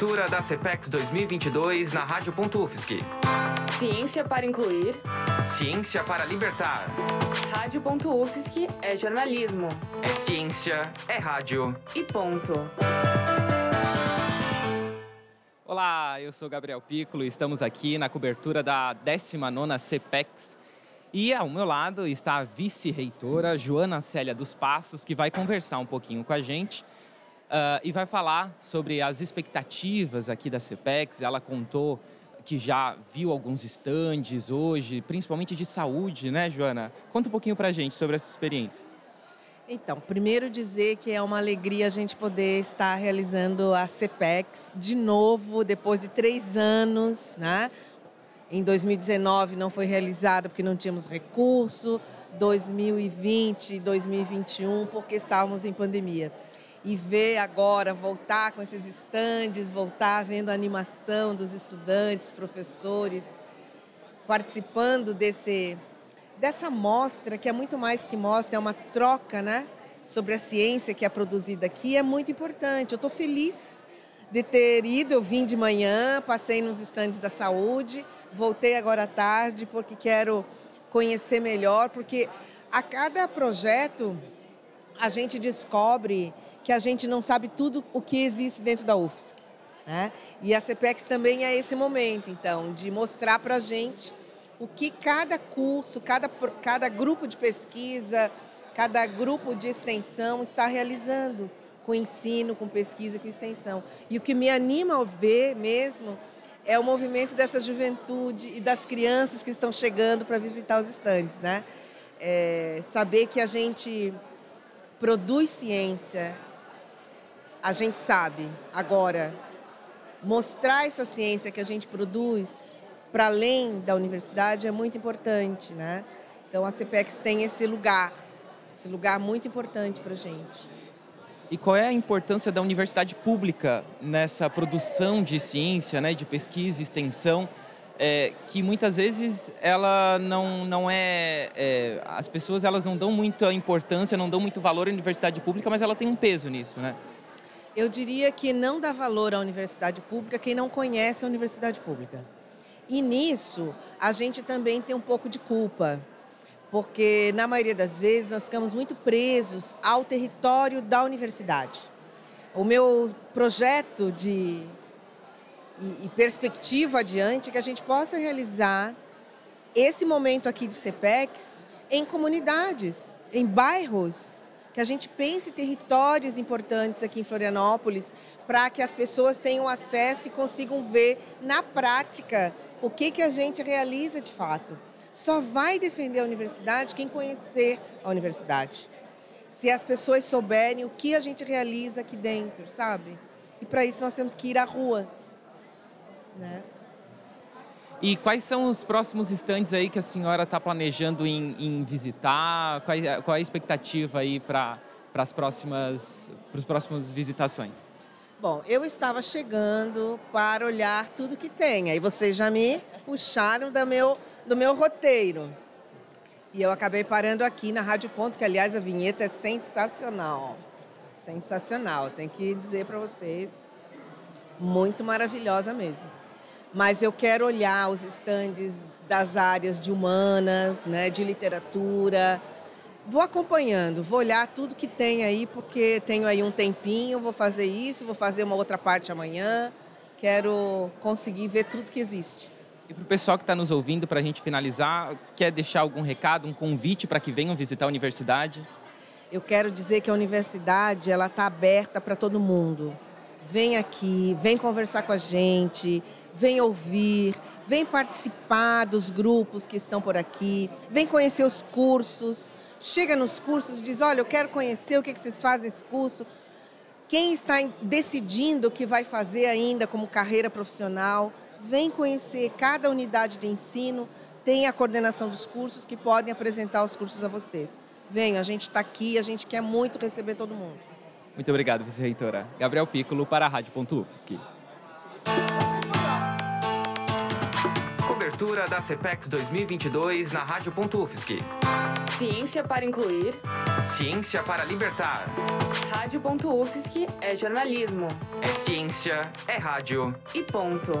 Cobertura da CPEX 2022 na Rádio.UFSC. Ciência para incluir. Ciência para libertar. Rádio.UFSC é jornalismo. É ciência, é rádio. E ponto. Olá, eu sou Gabriel Piccolo e estamos aqui na cobertura da 19ª CPEX. E ao meu lado está a vice-reitora Joana Célia dos Passos, que vai conversar um pouquinho com a gente uh, e vai falar sobre as expectativas aqui da CPEX. Ela contou que já viu alguns estandes hoje, principalmente de saúde, né, Joana? Conta um pouquinho para gente sobre essa experiência. Então, primeiro dizer que é uma alegria a gente poder estar realizando a CPEX de novo, depois de três anos, né? Em 2019 não foi realizada porque não tínhamos recurso, 2020, 2021 porque estávamos em pandemia e ver agora voltar com esses estandes, voltar vendo a animação dos estudantes, professores, participando desse dessa mostra que é muito mais que mostra, é uma troca, né, sobre a ciência que é produzida aqui, é muito importante. Eu estou feliz de ter ido, eu vim de manhã, passei nos estandes da saúde, voltei agora à tarde porque quero conhecer melhor, porque a cada projeto a gente descobre que a gente não sabe tudo o que existe dentro da UFSC. Né? E a CPEX também é esse momento, então, de mostrar para a gente o que cada curso, cada, cada grupo de pesquisa, cada grupo de extensão está realizando com ensino, com pesquisa, com extensão. E o que me anima a ver mesmo é o movimento dessa juventude e das crianças que estão chegando para visitar os estandes, né? É, saber que a gente produz ciência a gente sabe. Agora, mostrar essa ciência que a gente produz para além da universidade é muito importante, né? Então a CPEX tem esse lugar, esse lugar muito importante para a gente. E qual é a importância da universidade pública nessa produção de ciência, né, de pesquisa e extensão, é, que muitas vezes ela não, não é, é, As pessoas elas não dão muita importância, não dão muito valor à universidade pública, mas ela tem um peso nisso, né? Eu diria que não dá valor à universidade pública quem não conhece a universidade pública. E nisso, a gente também tem um pouco de culpa, porque na maioria das vezes nós ficamos muito presos ao território da universidade. O meu projeto de e, e perspectiva adiante que a gente possa realizar esse momento aqui de CPEX em comunidades, em bairros, que a gente pense territórios importantes aqui em Florianópolis para que as pessoas tenham acesso e consigam ver na prática o que, que a gente realiza de fato. Só vai defender a universidade quem conhecer a universidade. Se as pessoas souberem o que a gente realiza aqui dentro, sabe? E para isso nós temos que ir à rua. Né? E quais são os próximos estandes aí que a senhora está planejando em, em visitar? Qual, é, qual, é a expectativa aí para as próximas, para as próximas visitações? Bom, eu estava chegando para olhar tudo que tem. Aí vocês já me puxaram do meu, do meu roteiro. E eu acabei parando aqui na Rádio Ponto, que aliás a vinheta é sensacional. Sensacional, tenho que dizer para vocês. Muito maravilhosa mesmo mas eu quero olhar os estandes das áreas de humanas, né, de literatura. Vou acompanhando, vou olhar tudo que tem aí, porque tenho aí um tempinho, vou fazer isso, vou fazer uma outra parte amanhã. Quero conseguir ver tudo que existe. E para o pessoal que está nos ouvindo, para a gente finalizar, quer deixar algum recado, um convite para que venham visitar a universidade? Eu quero dizer que a universidade ela está aberta para todo mundo. Vem aqui, vem conversar com a gente, vem ouvir, vem participar dos grupos que estão por aqui, vem conhecer os cursos, chega nos cursos e diz, olha, eu quero conhecer o que vocês fazem nesse curso. Quem está decidindo o que vai fazer ainda como carreira profissional, vem conhecer cada unidade de ensino, tem a coordenação dos cursos que podem apresentar os cursos a vocês. Venham, a gente está aqui, a gente quer muito receber todo mundo. Muito obrigado, vice-reitora. Gabriel Piccolo para a Rádio.UFSC. Cobertura da CPEX 2022 na Rádio.UFSC. Ciência para incluir. Ciência para libertar. Rádio.UFSC é jornalismo. É ciência, é rádio. E ponto.